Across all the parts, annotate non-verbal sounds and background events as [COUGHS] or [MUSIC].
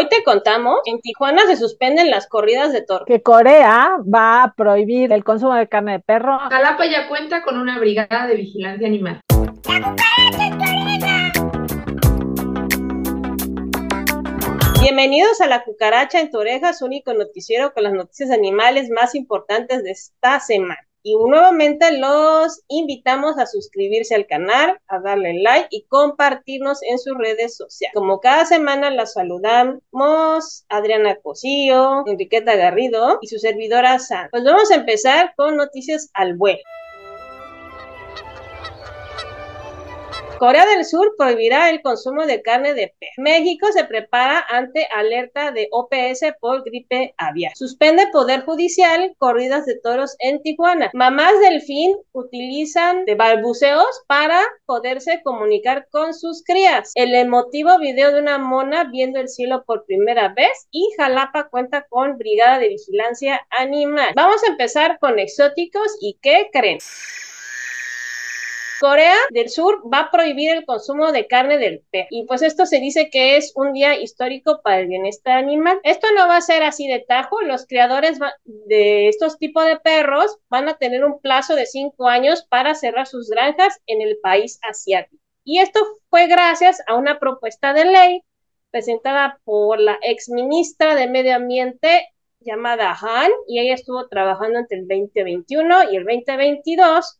Hoy te contamos, en Tijuana se suspenden las corridas de toro. Que Corea va a prohibir el consumo de carne de perro. Jalapa ya cuenta con una brigada de vigilancia animal. Bienvenidos a La Cucaracha en tu oreja, su único noticiero con las noticias animales más importantes de esta semana. Y nuevamente los invitamos a suscribirse al canal, a darle like y compartirnos en sus redes sociales. Como cada semana la saludamos Adriana Cosío, Enriqueta Garrido y su servidora San. Pues vamos a empezar con noticias al vuelo. Corea del Sur prohibirá el consumo de carne de perro. México se prepara ante alerta de OPS por gripe aviar. Suspende Poder Judicial corridas de toros en Tijuana. Mamás del fin utilizan de balbuceos para poderse comunicar con sus crías. El emotivo video de una mona viendo el cielo por primera vez y Jalapa cuenta con brigada de vigilancia animal. Vamos a empezar con exóticos y ¿qué creen? Corea del Sur va a prohibir el consumo de carne del perro. Y pues esto se dice que es un día histórico para el bienestar animal. Esto no va a ser así de tajo. Los creadores de estos tipos de perros van a tener un plazo de cinco años para cerrar sus granjas en el país asiático. Y esto fue gracias a una propuesta de ley presentada por la ex ministra de Medio Ambiente llamada Han, y ella estuvo trabajando entre el 2021 y el 2022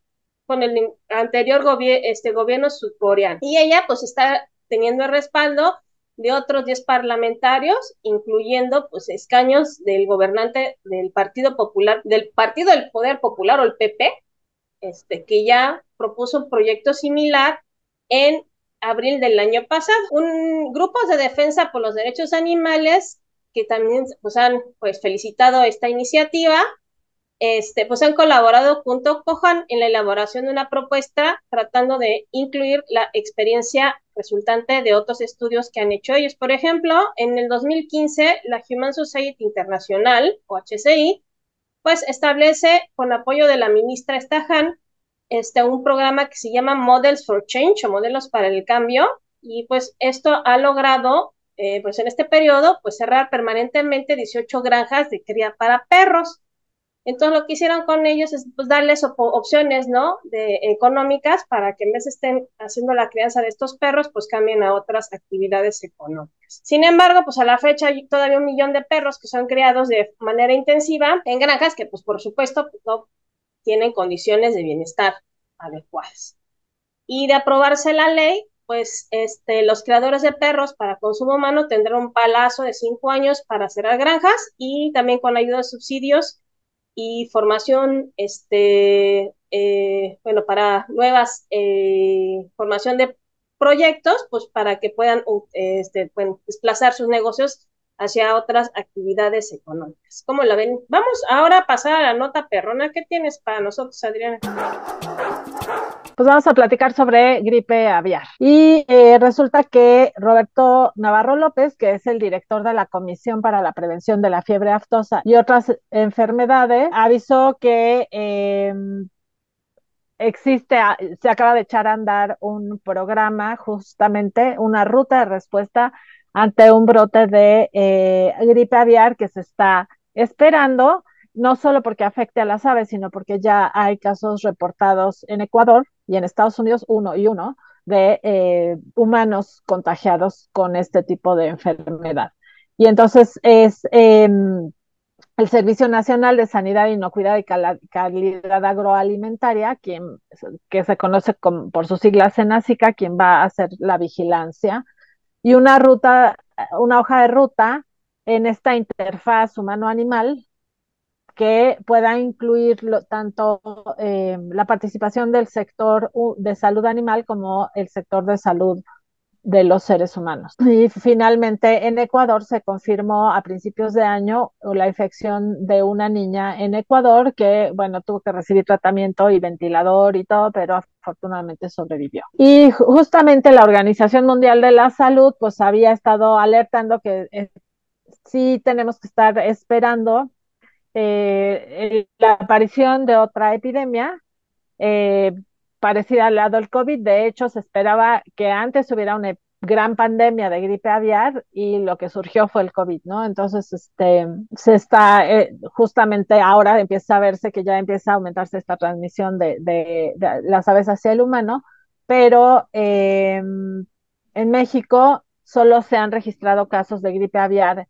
con el anterior este, gobierno surcoreano. Y ella pues está teniendo el respaldo de otros 10 parlamentarios, incluyendo pues escaños del gobernante del Partido Popular, del Partido del Poder Popular o el PP, este, que ya propuso un proyecto similar en abril del año pasado. Un grupo de defensa por los derechos animales que también pues, han pues, felicitado esta iniciativa este, pues han colaborado junto con en la elaboración de una propuesta tratando de incluir la experiencia resultante de otros estudios que han hecho ellos. Por ejemplo, en el 2015, la Human Society Internacional, o HCI, pues establece, con apoyo de la ministra Stahan, este, un programa que se llama Models for Change, o Modelos para el Cambio, y pues esto ha logrado, eh, pues en este periodo, pues cerrar permanentemente 18 granjas de cría para perros. Entonces lo que hicieron con ellos es pues, darles opciones, ¿no? De, económicas para que en vez de estén haciendo la crianza de estos perros, pues cambien a otras actividades económicas. Sin embargo, pues a la fecha hay todavía un millón de perros que son criados de manera intensiva en granjas que pues por supuesto pues, no tienen condiciones de bienestar adecuadas. Y de aprobarse la ley, pues este, los creadores de perros para consumo humano tendrán un palazo de cinco años para cerrar granjas y también con ayuda de subsidios y formación, este, eh, bueno, para nuevas, eh, formación de proyectos, pues para que puedan, este, desplazar sus negocios hacia otras actividades económicas. ¿Cómo la ven? Vamos ahora a pasar a la nota perrona. ¿Qué tienes para nosotros, Adriana? Pues vamos a platicar sobre gripe aviar. Y eh, resulta que Roberto Navarro López, que es el director de la Comisión para la Prevención de la Fiebre Aftosa y otras enfermedades, avisó que em, existe, se acaba de echar a andar un programa, justamente una ruta de respuesta ante un brote de eh, gripe aviar que se está esperando, no solo porque afecte a las aves, sino porque ya hay casos reportados en Ecuador y en Estados Unidos, uno y uno, de eh, humanos contagiados con este tipo de enfermedad. Y entonces es em, el Servicio Nacional de Sanidad, Inocuidad y Calidad Agroalimentaria, quien, que se conoce por sus siglas SENACICA, quien va a hacer la vigilancia y una ruta, una hoja de ruta en esta interfaz humano-animal que pueda incluir tanto eh, la participación del sector de salud animal como el sector de salud de los seres humanos. Y finalmente en Ecuador se confirmó a principios de año la infección de una niña en Ecuador que, bueno, tuvo que recibir tratamiento y ventilador y todo, pero afortunadamente sobrevivió. Y justamente la Organización Mundial de la Salud pues había estado alertando que eh, sí tenemos que estar esperando eh, la aparición de otra epidemia. Eh, parecida al lado del COVID. De hecho, se esperaba que antes hubiera una gran pandemia de gripe aviar y lo que surgió fue el COVID, ¿no? Entonces, este, se está, eh, justamente ahora empieza a verse que ya empieza a aumentarse esta transmisión de, de, las aves hacia el humano, pero eh, en México solo se han registrado casos de gripe aviar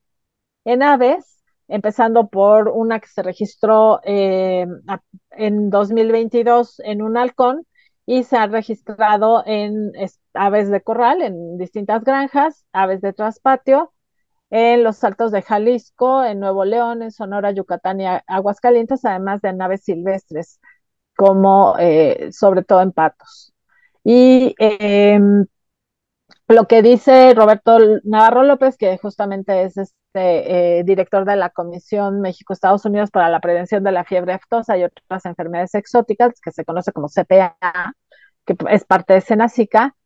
en aves, empezando por una que se registró eh, en 2022 en un halcón y se ha registrado en aves de corral en distintas granjas, aves de traspatio, en los Altos de Jalisco, en Nuevo León, en Sonora, Yucatán y Aguascalientes, además de aves silvestres, como eh, sobre todo en patos. Y em, lo que dice Roberto Navarro López, que justamente es este eh, director de la Comisión México-Estados Unidos para la Prevención de la Fiebre aftosa y otras enfermedades exóticas, que se conoce como CPA, que es parte de Senacica,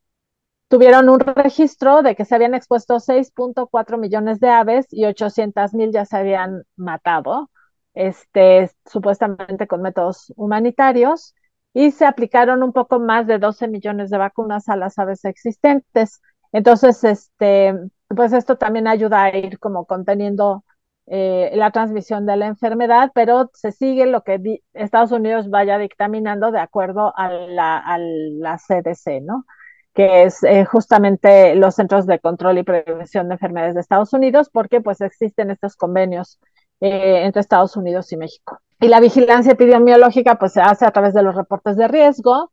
tuvieron un registro de que se habían expuesto 6.4 millones de aves y 800 mil ya se habían matado, este, supuestamente con métodos humanitarios, y se aplicaron un poco más de 12 millones de vacunas a las aves existentes. Entonces, este, pues esto también ayuda a ir como conteniendo eh, la transmisión de la enfermedad, pero se sigue lo que Estados Unidos vaya dictaminando de acuerdo a la, CDC, ¿no? que es eh, justamente los Centros de Control y Prevención de Enfermedades de Estados Unidos, porque pues existen estos convenios eh, entre Estados Unidos y México. Y la vigilancia epidemiológica pues se hace a través de los reportes de riesgo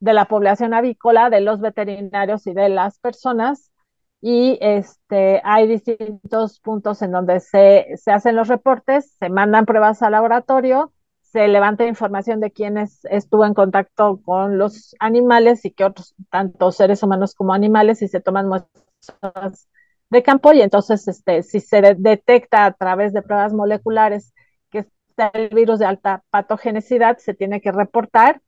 de la población avícola, de los veterinarios y de las personas. Y este, hay distintos puntos en donde se, se hacen los reportes, se mandan pruebas al laboratorio, se levanta información de quiénes estuvo en contacto con los animales y que otros, tanto seres humanos como animales, y se toman muestras de campo y entonces este, si se detecta a través de pruebas moleculares que está el virus de alta patogenicidad, se tiene que reportar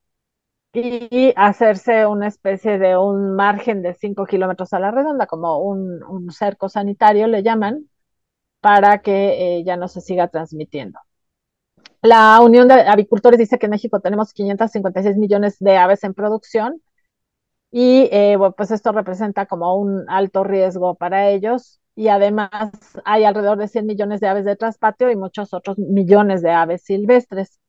y hacerse una especie de un margen de 5 kilómetros a la redonda, como un, cerco sanitario le llaman, para que eh, ya no se siga transmitiendo. La Unión de Avicultores dice que en México tenemos 556 millones de aves en producción y eh, pues esto representa como un alto riesgo para ellos y además hay alrededor de 100 millones de aves de traspatio y muchos otros millones de aves silvestres.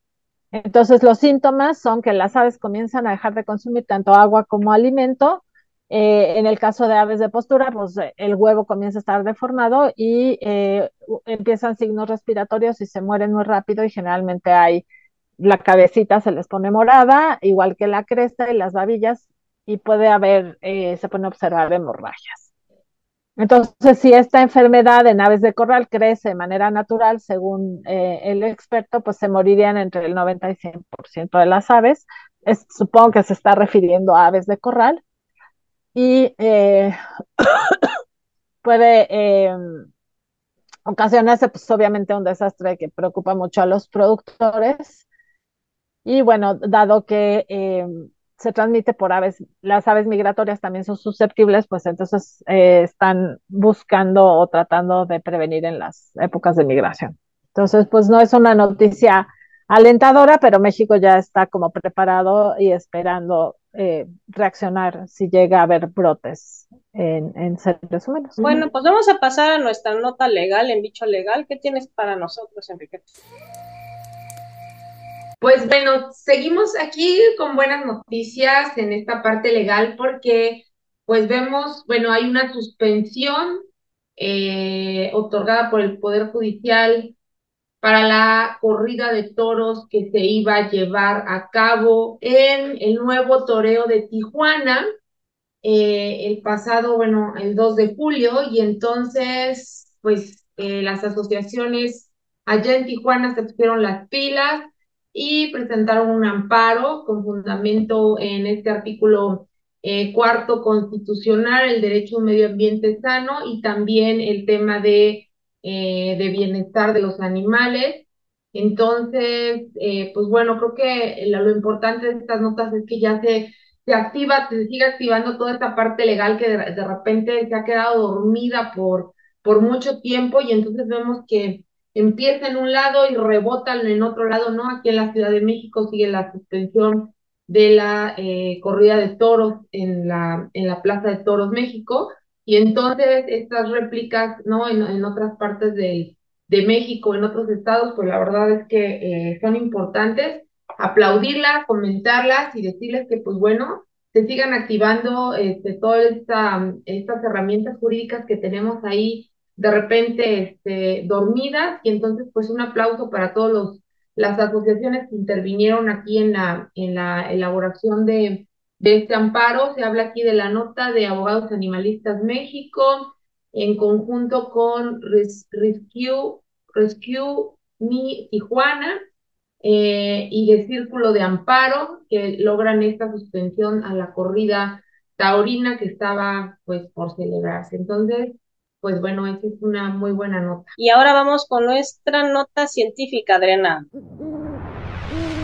Entonces los síntomas son que las aves comienzan a dejar de consumir tanto agua como alimento. Eh, en el caso de aves de postura, pues el huevo comienza a estar deformado y eh, empiezan signos respiratorios y se mueren muy rápido y generalmente hay la cabecita se les pone morada, igual que la cresta y las babillas y puede haber, eh, se pueden observar hemorragias. Entonces, si esta enfermedad en aves de corral crece de manera natural, según eh, el experto, pues se morirían entre el 90 y 100% de las aves. supongo que se está refiriendo a aves de corral. Y eh, [COUGHS] puede ocasionarse, pues obviamente, un desastre que preocupa mucho a los productores. Y bueno, dado que se transmite por aves, las aves migratorias también son susceptibles, pues entonces eh, están buscando o tratando de prevenir en las épocas de migración. Entonces, pues no es una noticia alentadora, pero México ya está como preparado y esperando eh, reaccionar si llega a haber brotes en, en seres humanos. Bueno, pues vamos a pasar a nuestra nota legal en bicho legal. ¿Qué tienes para nosotros, Enrique? Pues bueno, seguimos aquí con buenas noticias en esta parte legal porque pues vemos, bueno, hay una suspensión eh, otorgada por el Poder Judicial para la corrida de toros que se iba a llevar a cabo en el nuevo toreo de Tijuana eh, el pasado, bueno, el 2 de julio. Y entonces pues eh, las asociaciones allá en Tijuana se pusieron las pilas y presentaron un amparo con fundamento en este artículo eh, cuarto constitucional, el derecho a un medio ambiente sano y también el tema de, eh, de bienestar de los animales. Entonces, eh, pues bueno, creo que lo, importante de estas notas es que ya se, se activa, se sigue activando toda esta parte legal que de, de repente se ha quedado dormida por, por mucho tiempo y entonces vemos que empieza en un lado y rebota en otro lado, ¿no? Aquí en la Ciudad de México sigue la suspensión de la eh, corrida de toros en la, en la Plaza de Toros México. Y entonces estas réplicas, ¿no? En, en otras partes de, de México, en otros estados, pues la verdad es que eh, son importantes. Aplaudirlas, comentarlas y decirles que, pues bueno, se sigan activando este, todas esta, estas herramientas jurídicas que tenemos ahí de repente este, dormidas y entonces pues un aplauso para todos las asociaciones que intervinieron aquí en la, en la elaboración de, de este amparo. Se habla aquí de la nota de Abogados Animalistas México en conjunto con Rescue, Rescue Mi Tijuana eh, y de Círculo de Amparo que logran esta suspensión a la corrida taurina que estaba pues por celebrarse. Entonces, pues bueno, es una muy buena nota. Y ahora vamos con nuestra nota científica, Adriana.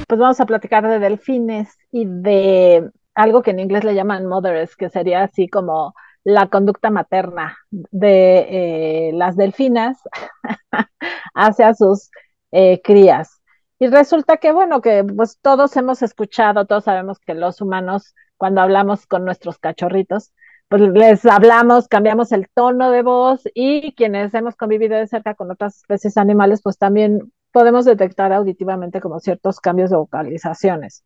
Pues vamos a platicar de delfines y de algo que en inglés le llaman mothers, que sería así como la conducta materna de eh, las delfinas [LAUGHS] hacia sus eh, crías. Y resulta que, bueno, que pues todos hemos escuchado, todos sabemos que los humanos, cuando hablamos con nuestros cachorritos, pues les hablamos, cambiamos el tono de voz y quienes hemos convivido de cerca con otras especies animales, pues también podemos detectar auditivamente como ciertos cambios de vocalizaciones.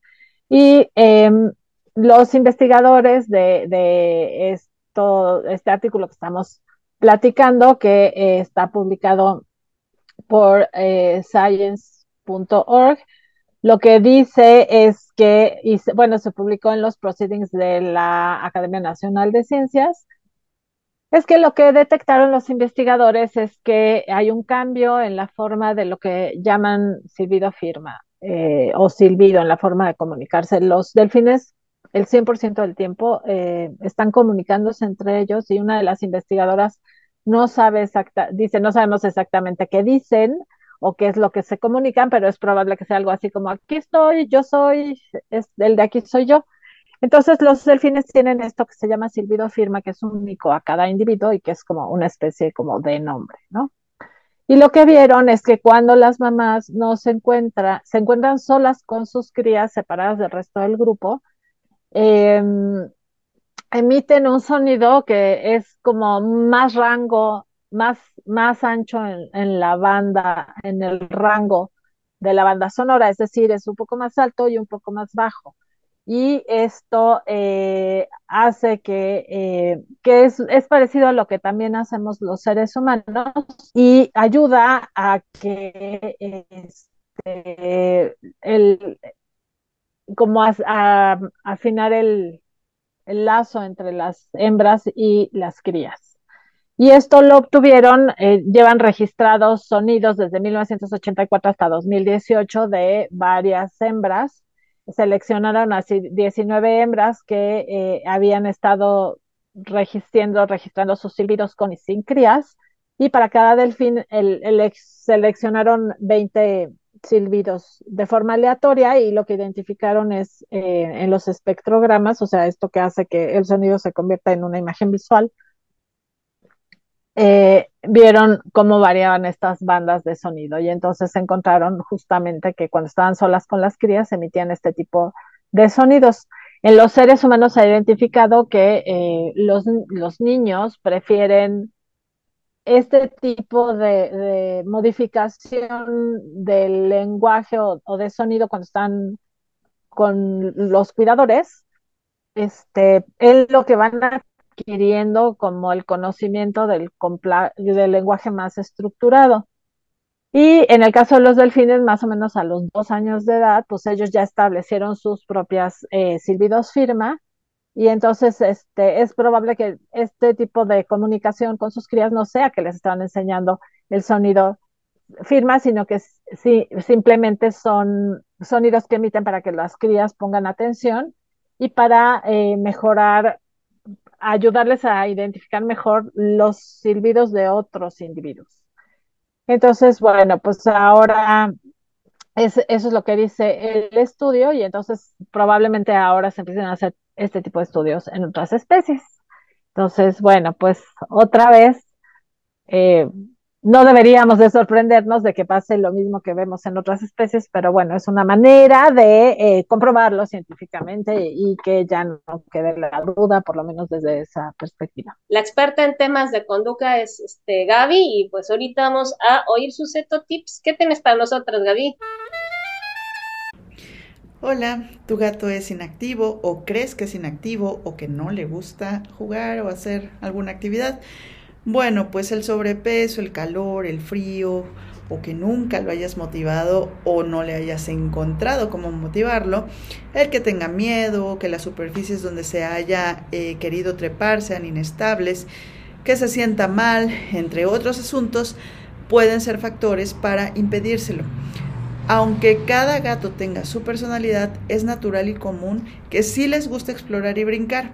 Y em, los investigadores de, esto, este artículo que estamos platicando, que eh, está publicado por eh, science.org, lo que dice es que, bueno, se publicó en los proceedings de la Academia Nacional de Ciencias, es que lo que detectaron los investigadores es que hay un cambio en la forma de lo que llaman silbido firma eh, o silbido en la forma de comunicarse. Los delfines el 100% del tiempo eh, están comunicándose entre ellos y una de las investigadoras no sabe exacta, dice, no sabemos exactamente qué dicen, o qué es lo que se comunican, pero es probable que sea algo así como aquí estoy, yo soy, el de aquí soy yo. Entonces los delfines tienen esto que se llama silbido firma, que es único a cada individuo y que es como una especie como de nombre, ¿no? Y lo que vieron es que cuando las mamás no se encuentran, se encuentran solas con sus crías separadas del resto del grupo, em, emiten un sonido que es como más rango más, más ancho en, la banda, en el rango de la banda sonora, es decir, es un poco más alto y un poco más bajo. Y esto eh, hace que, eh, que es, es, parecido a lo que también hacemos los seres humanos y ayuda a que este, el, como a, afinar el, el lazo entre las hembras y las crías. Y esto lo obtuvieron, eh, llevan registrados sonidos desde 1984 hasta 2018 de varias hembras. Seleccionaron así 19 hembras que eh, habían estado registrando, registrando sus silbidos con y sin crías. Y para cada delfín el, seleccionaron 20 silbidos de forma aleatoria y lo que identificaron es eh, en los espectrogramas, o sea, esto que hace que el sonido se convierta en una imagen visual, eh, vieron cómo variaban estas bandas de sonido y entonces encontraron justamente que cuando estaban solas con las crías emitían este tipo de sonidos. En los seres humanos se ha identificado que eh, los, niños prefieren este tipo de, modificación del lenguaje o, de sonido cuando están con los cuidadores, este, es lo que van a adquiriendo como el conocimiento del, lenguaje más estructurado. Y en el caso de los delfines, más o menos a los dos años de edad, pues ellos ya establecieron sus propias eh, silbidos firma y entonces este, es probable que este tipo de comunicación con sus crías no sea que les están enseñando el sonido firma, sino que simplemente son sonidos que emiten para que las crías pongan atención y para eh, mejorar ayudarles a identificar mejor los silbidos de otros individuos. Entonces, bueno, pues ahora eso es lo que dice el estudio y entonces probablemente ahora se empiecen a hacer este tipo de estudios en otras especies. Entonces, bueno, pues otra vez, eh, no deberíamos de sorprendernos de que pase lo mismo que vemos en otras especies, pero bueno, es una manera de eh, comprobarlo científicamente y que ya no quede la duda, por lo menos desde esa perspectiva. La experta en temas de conducta es este, Gaby y pues ahorita vamos a oír sus tips. ¿Qué tienes para nosotros, Gaby? Hola, tu gato es inactivo o crees que es inactivo o que no le gusta jugar o hacer alguna actividad. Bueno, pues el sobrepeso, el calor, el frío, o que nunca lo hayas motivado o no le hayas encontrado cómo motivarlo, el que tenga miedo, que las superficies donde se haya eh, querido trepar sean inestables, que se sienta mal, entre otros asuntos, pueden ser factores para impedírselo. Aunque cada gato tenga su personalidad, es natural y común que sí les guste explorar y brincar,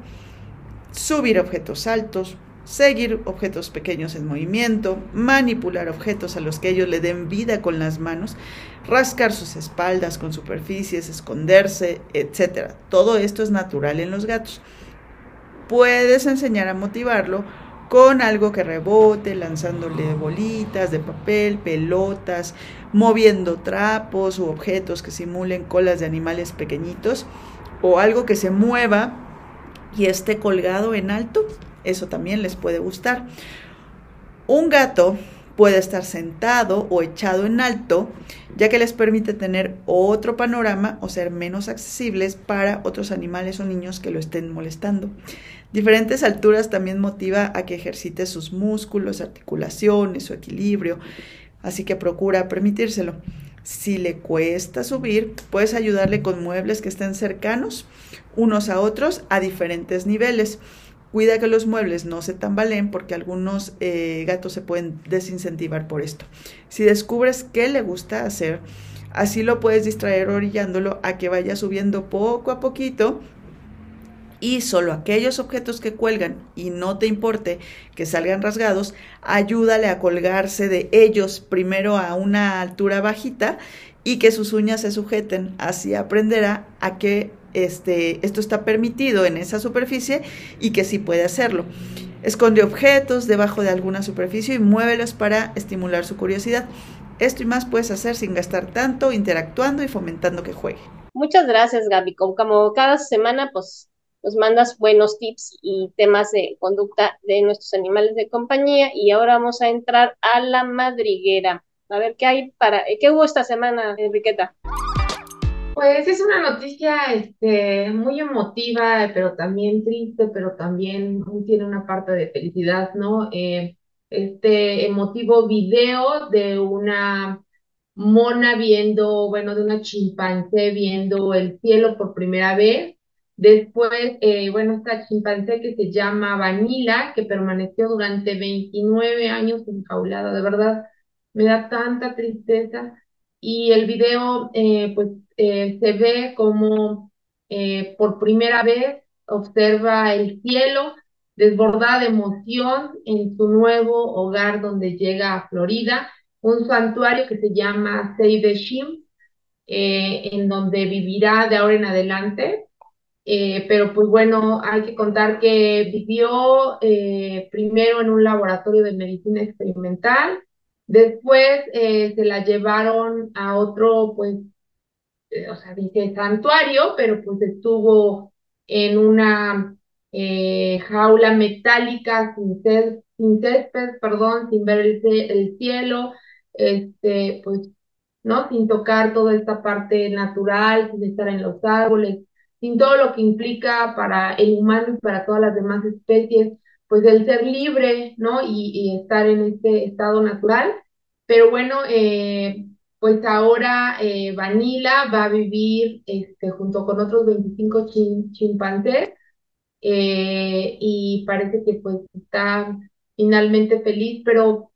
subir objetos altos, seguir objetos pequeños en movimiento, manipular objetos a los que ellos le den vida con las manos, rascar sus espaldas con superficies, esconderse, etc. Todo esto es natural en los gatos. Puedes enseñar a motivarlo con algo que rebote, lanzándole bolitas de papel, pelotas, moviendo trapos u objetos que simulen colas de animales pequeñitos o algo que se mueva y esté colgado en alto eso también les puede gustar. Un gato puede estar sentado o echado en alto, ya que les permite tener otro panorama o ser menos accesibles para otros animales o niños que lo estén molestando. Diferentes alturas también motiva a que ejercite sus músculos, articulaciones, su equilibrio, así que procura permitírselo. Si le cuesta subir, puedes ayudarle con muebles que estén cercanos unos a otros a diferentes niveles. Cuida que los muebles no se tambaleen porque algunos eh, gatos se pueden desincentivar por esto. Si descubres qué le gusta hacer, así lo puedes distraer orillándolo a que vaya subiendo poco a poquito y solo aquellos objetos que cuelgan y no te importe que salgan rasgados, ayúdale a colgarse de ellos primero a una altura bajita y que sus uñas se sujeten. Así aprenderá a que este, esto está permitido en esa superficie y que sí puede hacerlo. Esconde objetos debajo de alguna superficie y muévelos para estimular su curiosidad. Esto y más puedes hacer sin gastar tanto, interactuando y fomentando que juegue. Muchas gracias, Gaby. Como, cada semana, pues nos mandas buenos tips y temas de conducta de nuestros animales de compañía. Y ahora vamos a entrar a la madriguera. A ver qué hay para, qué hubo esta semana, Enriqueta. Pues es una noticia este, muy emotiva, pero también triste, pero también tiene una parte de felicidad, ¿no? Eh, este emotivo video de una mona viendo, bueno, de una chimpancé viendo el cielo por primera vez. Después, eh, bueno, esta chimpancé que se llama Vanilla, que permaneció durante 29 años enjaulada, de verdad, me da tanta tristeza. Y el video, eh, pues, eh, se ve como eh, por primera vez observa el cielo desbordada de emoción en su nuevo hogar donde llega a Florida, un santuario que se llama Save Shim, eh, en donde vivirá de ahora en adelante. pero pues bueno, hay que contar que vivió primero en un laboratorio de medicina experimental, después se la llevaron a otro pues eh, o sea, dice santuario, pero pues estuvo en una eh, jaula metálica sin, sin césped, perdón, sin ver el, cielo, este, pues, ¿no? Sin tocar toda esta parte natural, sin estar en los árboles, sin todo lo que implica para el humano y para todas las demás especies, pues el ser libre, ¿no? Y, estar en este estado natural. Pero bueno, eh, pues ahora eh, Vanilla va a vivir este, junto con otros 25 chimpancés eh, y parece que pues está finalmente feliz, pero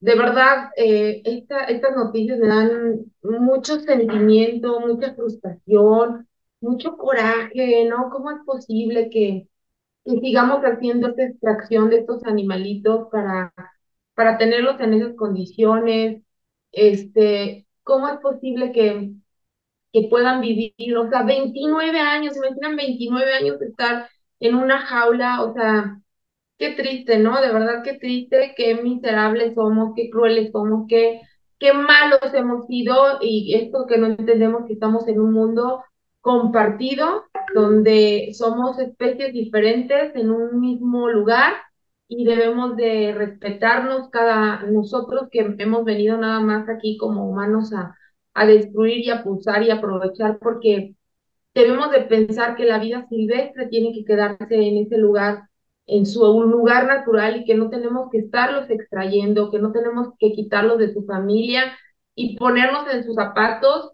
de verdad eh, estas noticias me dan mucho sentimiento, mucha frustración, mucho coraje, ¿no? ¿Cómo es posible que, que sigamos haciendo esta extracción de estos animalitos para, para tenerlos en esas condiciones? este, ¿cómo es posible que, que puedan vivir, o sea, 29 años, imaginan 29 años de estar en una jaula, o sea, qué triste, ¿no? De verdad qué triste, qué miserables somos, qué crueles somos, qué, qué malos hemos sido y esto que no entendemos que estamos en un mundo compartido donde somos especies diferentes en un mismo lugar y debemos de respetarnos cada nosotros que hemos venido nada más aquí como humanos a, a destruir y a pulsar y aprovechar porque debemos de pensar que la vida silvestre tiene que quedarse en ese lugar, en su lugar natural y que no tenemos que estarlos extrayendo, que no tenemos que quitarlos de su familia y ponernos en sus zapatos,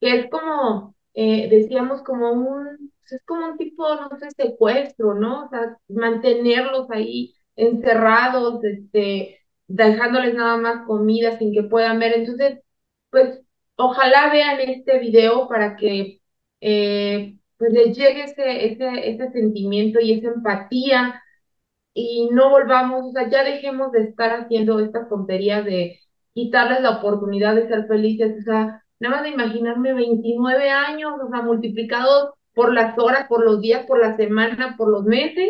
que es como, eh, decíamos, como un, es como un tipo, no sé, secuestro, ¿no? O sea, mantenerlos ahí encerrados, este, dejándoles nada más comida sin que puedan ver. Entonces, pues, ojalá vean este video para que eh, pues les llegue ese, ese, ese sentimiento y esa empatía y no volvamos, o sea, ya dejemos de estar haciendo estas tonterías de quitarles la oportunidad de ser felices, o sea, nada más de imaginarme 29 años, o sea, multiplicados por las horas, por los días, por la semana, por los meses,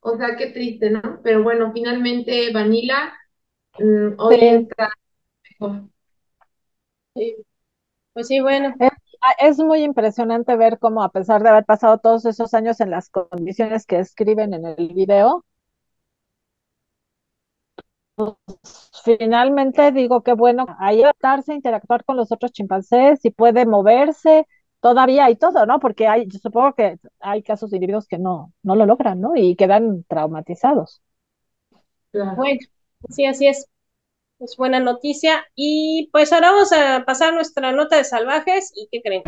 o sea, qué triste, ¿no? Pero bueno, finalmente Vanilla mm, hoy está mejor. Sí. Pues sí, bueno. Es, es muy impresionante ver cómo a pesar de haber pasado todos esos años en las condiciones que escriben en el video, finalmente digo que bueno, ahí adaptarse, interactuar con los otros chimpancés y puede moverse todavía y todo, ¿no? Porque hay, yo supongo que hay casos de individuos que no, no lo logran, ¿no? Y quedan traumatizados. Claro. Bueno, sí, así es. Es buena noticia. Y pues ahora vamos a pasar nuestra nota de salvajes. ¿Y qué creen?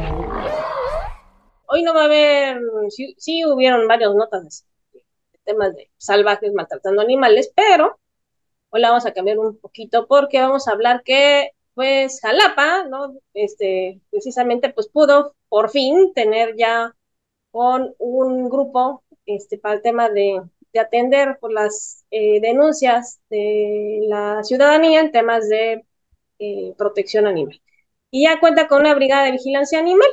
Hoy no va a haber, sí, sí hubieron varias notas de, de temas de salvajes maltratando animales, pero hoy la vamos a cambiar un poquito porque vamos a hablar que pues Jalapa, ¿no? Este, precisamente pues pudo por fin tener ya con un grupo este, para el tema de, de atender por las eh, denuncias de la ciudadanía en temas de eh, protección animal. Y ya cuenta con una brigada de vigilancia animal.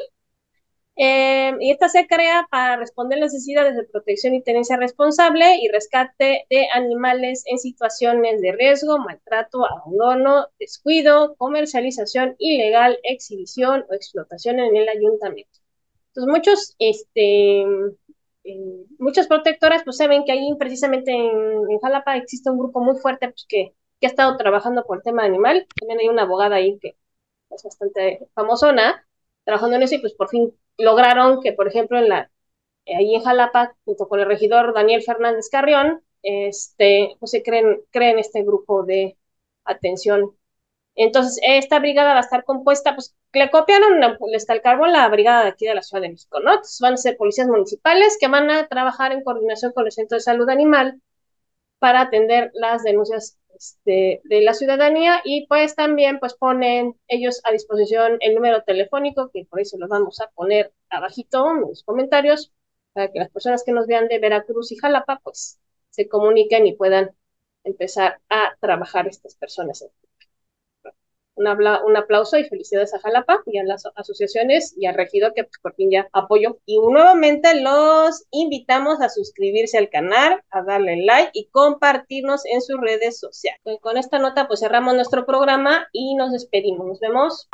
Eh, y esta se crea para responder necesidades de protección y tenencia responsable y rescate de animales en situaciones de riesgo, maltrato, abandono, descuido, comercialización ilegal, exhibición o explotación en el ayuntamiento. Entonces, muchos, este, eh, muchas protectoras pues saben que ahí precisamente en, en Jalapa existe un grupo muy fuerte pues, que, que, ha estado trabajando por el tema animal. También hay una abogada ahí que es bastante famosona trabajando en eso y pues por fin lograron que, por ejemplo, en la, ahí en Jalapa, junto con el regidor Daniel Fernández Carrión, este, pues se creen, creen este grupo de atención. Entonces, esta brigada va a estar compuesta, pues le copiaron, le está el carbón la brigada de aquí de la Ciudad de México, ¿no? Entonces, van a ser policías municipales que van a trabajar en coordinación con el Centro de Salud Animal para atender las denuncias este, de la ciudadanía y pues también pues ponen ellos a disposición el número telefónico que por eso los vamos a poner abajito en los comentarios para que las personas que nos vean de Veracruz y Jalapa pues se comuniquen y puedan empezar a trabajar estas personas un, un, aplauso y felicidades a Jalapa y a las asociaciones y al regidor que pues, por fin ya apoyó. Y nuevamente los invitamos a suscribirse al canal, a darle like y compartirnos en sus redes sociales. Con esta nota pues cerramos nuestro programa y nos despedimos. Nos vemos.